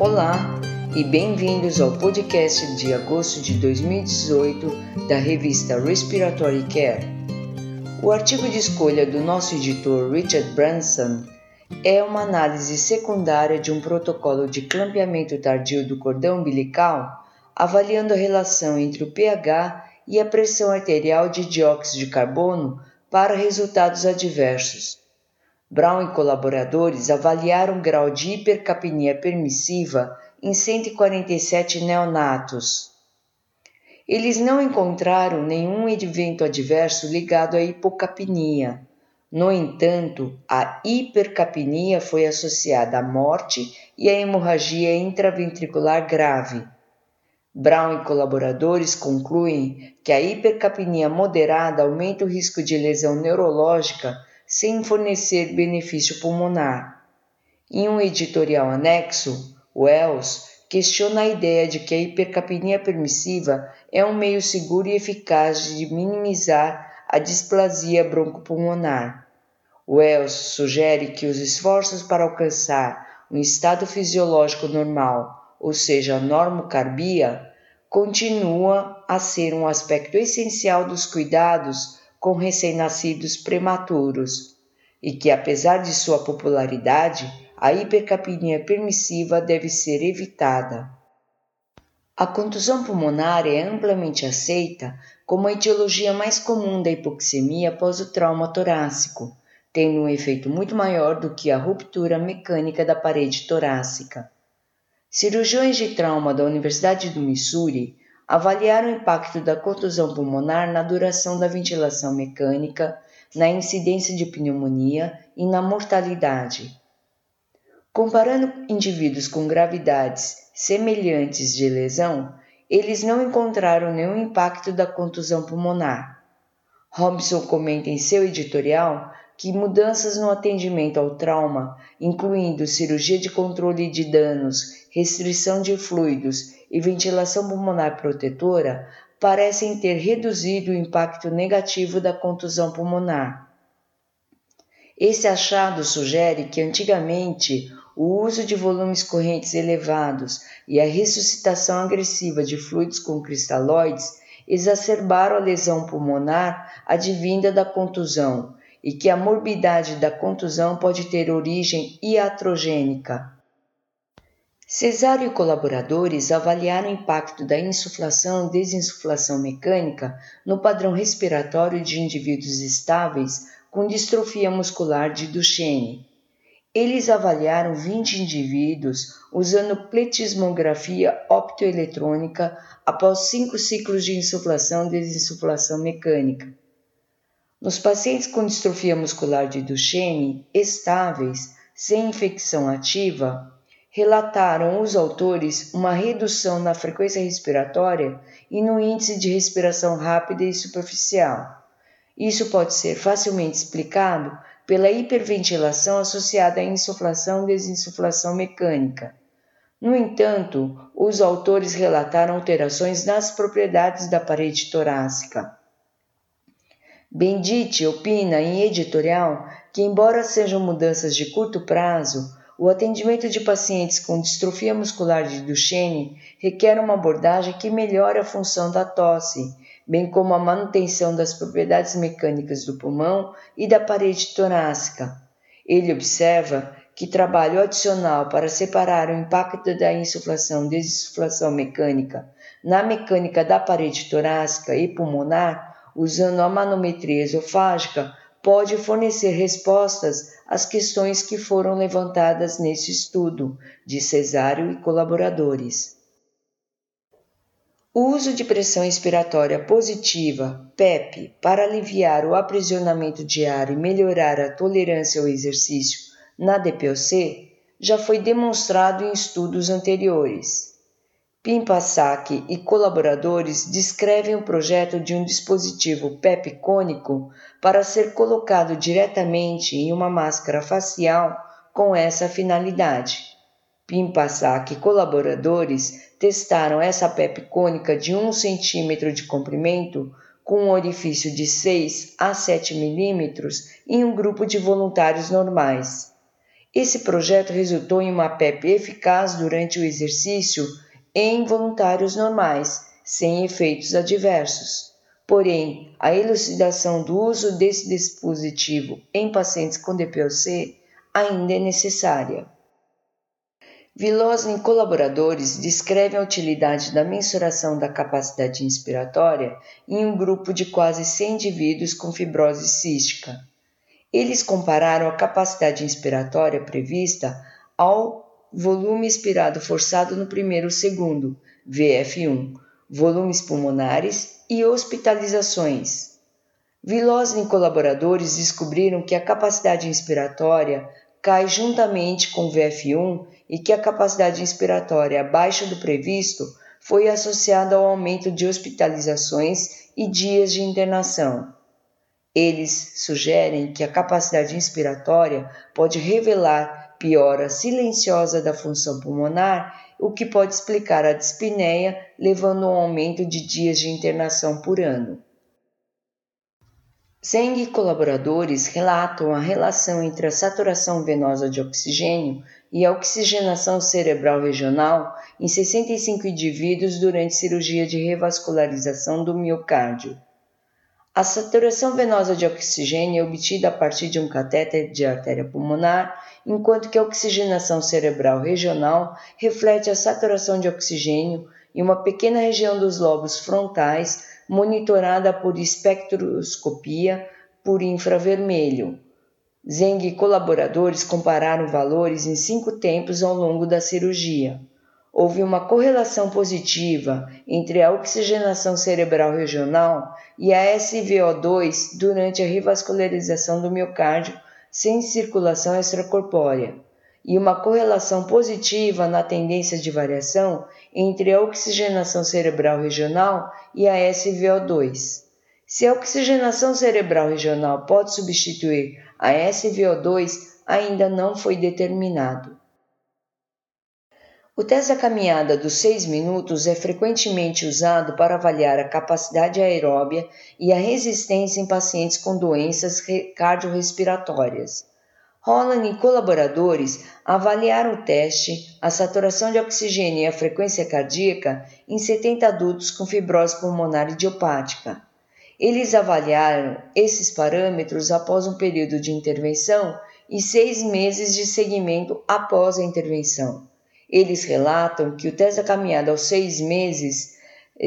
Olá e bem-vindos ao podcast de agosto de 2018 da revista Respiratory Care. O artigo de escolha do nosso editor Richard Branson é uma análise secundária de um protocolo de clampeamento tardio do cordão umbilical, avaliando a relação entre o pH e a pressão arterial de dióxido de carbono para resultados adversos. Brown e colaboradores avaliaram o grau de hipercapnia permissiva em 147 neonatos. Eles não encontraram nenhum evento adverso ligado à hipocapnia. No entanto, a hipercapnia foi associada à morte e à hemorragia intraventricular grave. Brown e colaboradores concluem que a hipercapnia moderada aumenta o risco de lesão neurológica sem fornecer benefício pulmonar. Em um editorial anexo, Wells questiona a ideia de que a hipercapnia permissiva é um meio seguro e eficaz de minimizar a displasia broncopulmonar. Wells sugere que os esforços para alcançar um estado fisiológico normal, ou seja, a normocarbia, continua a ser um aspecto essencial dos cuidados com recém-nascidos prematuros e que, apesar de sua popularidade, a hipercapnia permissiva deve ser evitada. A contusão pulmonar é amplamente aceita como a etiologia mais comum da hipoxemia após o trauma torácico, tendo um efeito muito maior do que a ruptura mecânica da parede torácica. Cirurgiões de trauma da Universidade do Missouri avaliar o impacto da contusão pulmonar na duração da ventilação mecânica, na incidência de pneumonia e na mortalidade. Comparando indivíduos com gravidades semelhantes de lesão, eles não encontraram nenhum impacto da contusão pulmonar. Robson comenta em seu editorial que mudanças no atendimento ao trauma, incluindo cirurgia de controle de danos, restrição de fluidos e ventilação pulmonar protetora, parecem ter reduzido o impacto negativo da contusão pulmonar. Esse achado sugere que antigamente o uso de volumes correntes elevados e a ressuscitação agressiva de fluidos com cristalóides exacerbaram a lesão pulmonar advinda da contusão e que a morbidade da contusão pode ter origem iatrogênica. Cesário e colaboradores avaliaram o impacto da insuflação e desinsuflação mecânica no padrão respiratório de indivíduos estáveis com distrofia muscular de Duchenne. Eles avaliaram 20 indivíduos usando pletismografia optoeletrônica após cinco ciclos de insuflação e desinsuflação mecânica. Nos pacientes com distrofia muscular de Duchenne estáveis, sem infecção ativa, relataram os autores uma redução na frequência respiratória e no índice de respiração rápida e superficial. Isso pode ser facilmente explicado pela hiperventilação associada à insuflação e desinsuflação mecânica. No entanto, os autores relataram alterações nas propriedades da parede torácica. Bendite opina em editorial que, embora sejam mudanças de curto prazo, o atendimento de pacientes com distrofia muscular de Duchenne requer uma abordagem que melhore a função da tosse, bem como a manutenção das propriedades mecânicas do pulmão e da parede torácica. Ele observa que trabalho adicional para separar o impacto da insuflação desinsuflação mecânica na mecânica da parede torácica e pulmonar usando a manometria esofágica, pode fornecer respostas às questões que foram levantadas nesse estudo, de Cesário e colaboradores. O uso de pressão expiratória positiva, PEP, para aliviar o aprisionamento de ar e melhorar a tolerância ao exercício na DPOC já foi demonstrado em estudos anteriores. Pimpassak e colaboradores descrevem o projeto de um dispositivo PEP cônico para ser colocado diretamente em uma máscara facial com essa finalidade. Pimpassak e colaboradores testaram essa PEP cônica de 1 cm de comprimento com um orifício de 6 a 7 milímetros em um grupo de voluntários normais. Esse projeto resultou em uma PEP eficaz durante o exercício em voluntários normais, sem efeitos adversos. Porém, a elucidação do uso desse dispositivo em pacientes com DPOC ainda é necessária. Vilosne e colaboradores descrevem a utilidade da mensuração da capacidade inspiratória em um grupo de quase 100 indivíduos com fibrose cística. Eles compararam a capacidade inspiratória prevista ao volume expirado forçado no primeiro segundo, VF1, volumes pulmonares e hospitalizações. Vilosne e colaboradores descobriram que a capacidade inspiratória cai juntamente com o VF1 e que a capacidade inspiratória abaixo do previsto foi associada ao aumento de hospitalizações e dias de internação. Eles sugerem que a capacidade inspiratória pode revelar piora silenciosa da função pulmonar, o que pode explicar a dispneia, levando a um aumento de dias de internação por ano. Zeng e colaboradores relatam a relação entre a saturação venosa de oxigênio e a oxigenação cerebral regional em 65 indivíduos durante cirurgia de revascularização do miocárdio. A saturação venosa de oxigênio é obtida a partir de um catéter de artéria pulmonar, enquanto que a oxigenação cerebral regional reflete a saturação de oxigênio em uma pequena região dos lobos frontais monitorada por espectroscopia por infravermelho. Zeng e colaboradores compararam valores em cinco tempos ao longo da cirurgia. Houve uma correlação positiva entre a oxigenação cerebral regional e a SVO2 durante a revascularização do miocárdio sem circulação extracorpórea e uma correlação positiva na tendência de variação entre a oxigenação cerebral regional e a SVO2. Se a oxigenação cerebral regional pode substituir a SVO2, ainda não foi determinado. O teste da caminhada dos 6 minutos é frequentemente usado para avaliar a capacidade aeróbia e a resistência em pacientes com doenças cardiorrespiratórias. Holland e colaboradores avaliaram o teste, a saturação de oxigênio e a frequência cardíaca em 70 adultos com fibrose pulmonar idiopática. Eles avaliaram esses parâmetros após um período de intervenção e seis meses de seguimento após a intervenção. Eles relatam que o teste da caminhada aos seis meses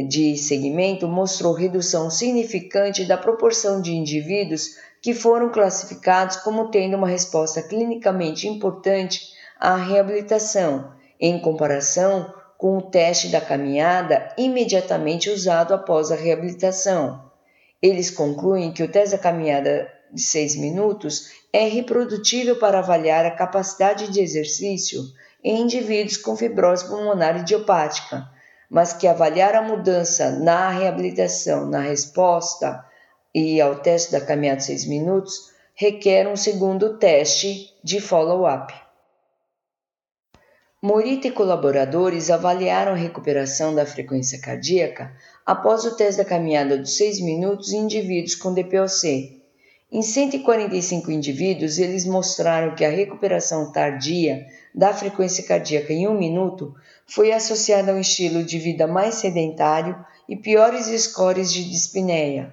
de seguimento mostrou redução significante da proporção de indivíduos que foram classificados como tendo uma resposta clinicamente importante à reabilitação, em comparação com o teste da caminhada imediatamente usado após a reabilitação. Eles concluem que o teste da caminhada de 6 minutos é reprodutível para avaliar a capacidade de exercício em indivíduos com fibrose pulmonar idiopática, mas que avaliar a mudança na reabilitação, na resposta e ao teste da caminhada de 6 minutos requer um segundo teste de follow-up. Morita e colaboradores avaliaram a recuperação da frequência cardíaca após o teste da caminhada dos 6 minutos em indivíduos com DPOC. Em 145 indivíduos, eles mostraram que a recuperação tardia da frequência cardíaca em um minuto foi associada a um estilo de vida mais sedentário e piores scores de dispneia.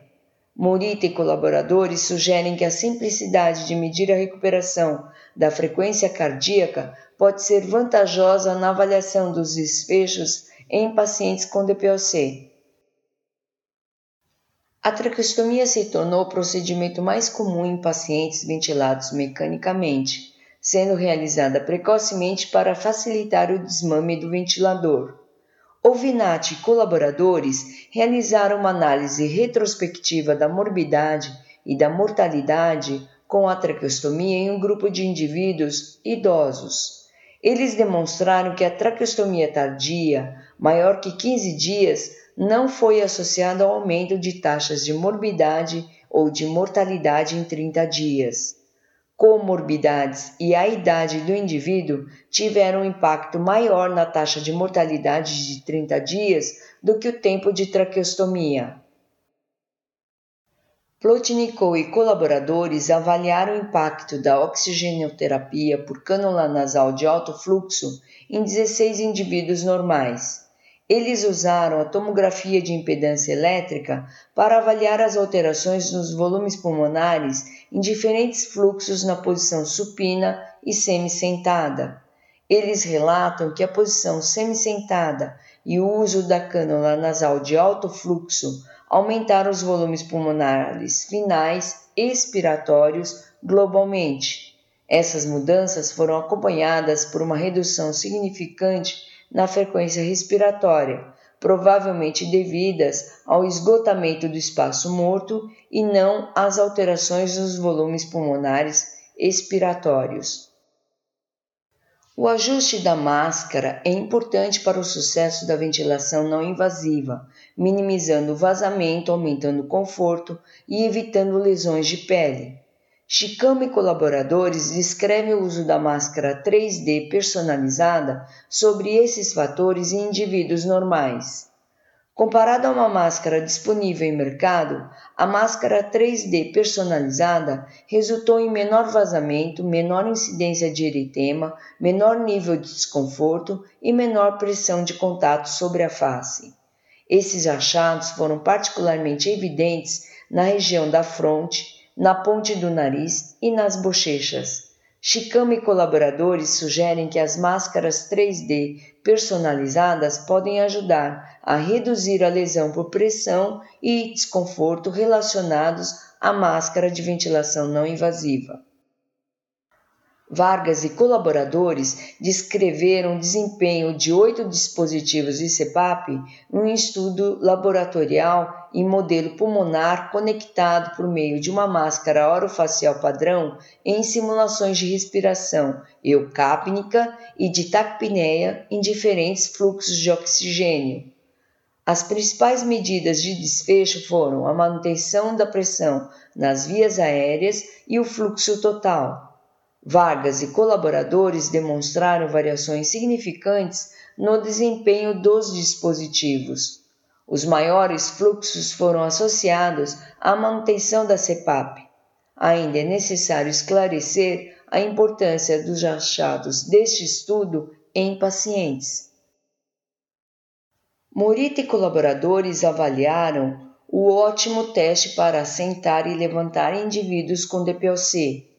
Morita e colaboradores sugerem que a simplicidade de medir a recuperação da frequência cardíaca pode ser vantajosa na avaliação dos desfechos em pacientes com DPOC. A traqueostomia se tornou o procedimento mais comum em pacientes ventilados mecanicamente, sendo realizada precocemente para facilitar o desmame do ventilador. Ovinati e colaboradores realizaram uma análise retrospectiva da morbidade e da mortalidade com a traqueostomia em um grupo de indivíduos idosos. Eles demonstraram que a traqueostomia tardia, maior que 15 dias, não foi associada ao aumento de taxas de morbidade ou de mortalidade em 30 dias comorbidades e a idade do indivíduo tiveram um impacto maior na taxa de mortalidade de 30 dias do que o tempo de traqueostomia. Plotnikov e colaboradores avaliaram o impacto da oxigenoterapia por cânula nasal de alto fluxo em 16 indivíduos normais. Eles usaram a tomografia de impedância elétrica para avaliar as alterações nos volumes pulmonares em diferentes fluxos na posição supina e semi-sentada. Eles relatam que a posição semi-sentada e o uso da cânula nasal de alto fluxo aumentar os volumes pulmonares finais expiratórios globalmente. Essas mudanças foram acompanhadas por uma redução significante na frequência respiratória, provavelmente devidas ao esgotamento do espaço morto e não às alterações nos volumes pulmonares expiratórios. O ajuste da máscara é importante para o sucesso da ventilação não invasiva, minimizando o vazamento, aumentando o conforto e evitando lesões de pele. Chicama e colaboradores descrevem o uso da máscara 3D personalizada sobre esses fatores em indivíduos normais. Comparado a uma máscara disponível em mercado, a máscara 3D personalizada resultou em menor vazamento, menor incidência de eritema, menor nível de desconforto e menor pressão de contato sobre a face. Esses achados foram particularmente evidentes na região da fronte, na ponte do nariz e nas bochechas. Chicama e colaboradores sugerem que as máscaras 3D personalizadas podem ajudar a reduzir a lesão por pressão e desconforto relacionados à máscara de ventilação não invasiva. Vargas e colaboradores descreveram o desempenho de oito dispositivos de CPAP num estudo laboratorial em modelo pulmonar conectado por meio de uma máscara orofacial padrão em simulações de respiração eucápnica e de taquipneia em diferentes fluxos de oxigênio. As principais medidas de desfecho foram a manutenção da pressão nas vias aéreas e o fluxo total. Vargas e colaboradores demonstraram variações significantes no desempenho dos dispositivos. Os maiores fluxos foram associados à manutenção da CPAP. Ainda é necessário esclarecer a importância dos achados deste estudo em pacientes. Morita e colaboradores avaliaram o ótimo teste para assentar e levantar indivíduos com DPOC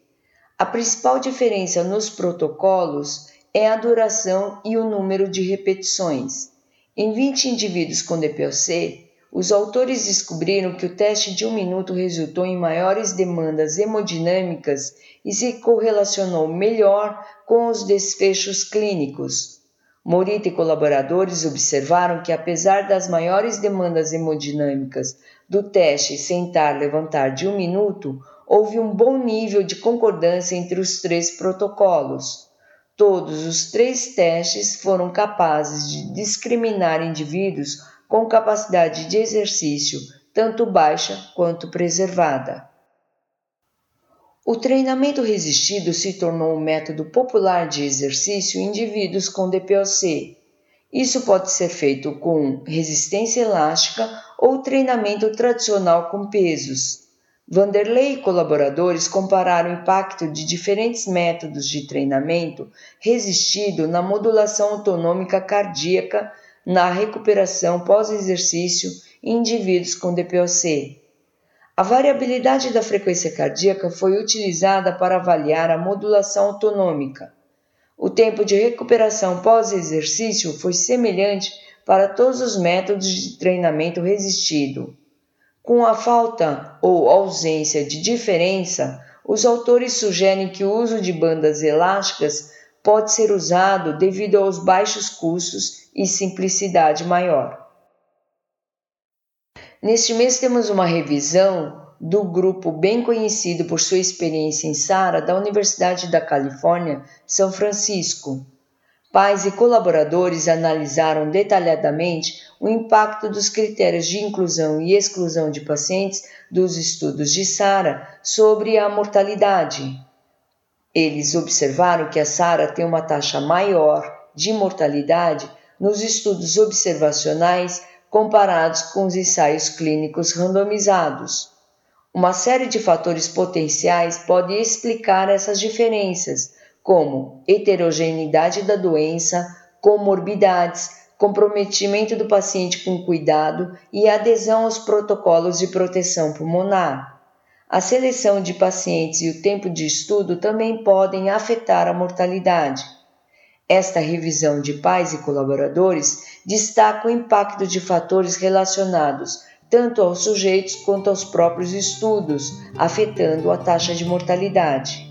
a principal diferença nos protocolos é a duração e o número de repetições. Em 20 indivíduos com DPOC, os autores descobriram que o teste de um minuto resultou em maiores demandas hemodinâmicas e se correlacionou melhor com os desfechos clínicos. Morita e colaboradores observaram que, apesar das maiores demandas hemodinâmicas do teste sentar-levantar de um minuto, houve um bom nível de concordância entre os três protocolos. Todos os três testes foram capazes de discriminar indivíduos com capacidade de exercício tanto baixa quanto preservada. O treinamento resistido se tornou um método popular de exercício em indivíduos com DPOC. Isso pode ser feito com resistência elástica ou treinamento tradicional com pesos. Vanderlei e colaboradores compararam o impacto de diferentes métodos de treinamento resistido na modulação autonômica cardíaca na recuperação pós-exercício em indivíduos com DPOC. A variabilidade da frequência cardíaca foi utilizada para avaliar a modulação autonômica. O tempo de recuperação pós-exercício foi semelhante para todos os métodos de treinamento resistido. Com a falta ou ausência de diferença, os autores sugerem que o uso de bandas elásticas pode ser usado devido aos baixos custos e simplicidade maior. Neste mês temos uma revisão do grupo bem conhecido por sua experiência em SARA da Universidade da Califórnia, São Francisco. Pais e colaboradores analisaram detalhadamente o impacto dos critérios de inclusão e exclusão de pacientes dos estudos de SARA sobre a mortalidade. Eles observaram que a SARA tem uma taxa maior de mortalidade nos estudos observacionais comparados com os ensaios clínicos randomizados. Uma série de fatores potenciais pode explicar essas diferenças, como heterogeneidade da doença, comorbidades, comprometimento do paciente com cuidado e adesão aos protocolos de proteção pulmonar. A seleção de pacientes e o tempo de estudo também podem afetar a mortalidade. Esta revisão de pais e colaboradores destaca o impacto de fatores relacionados tanto aos sujeitos quanto aos próprios estudos, afetando a taxa de mortalidade.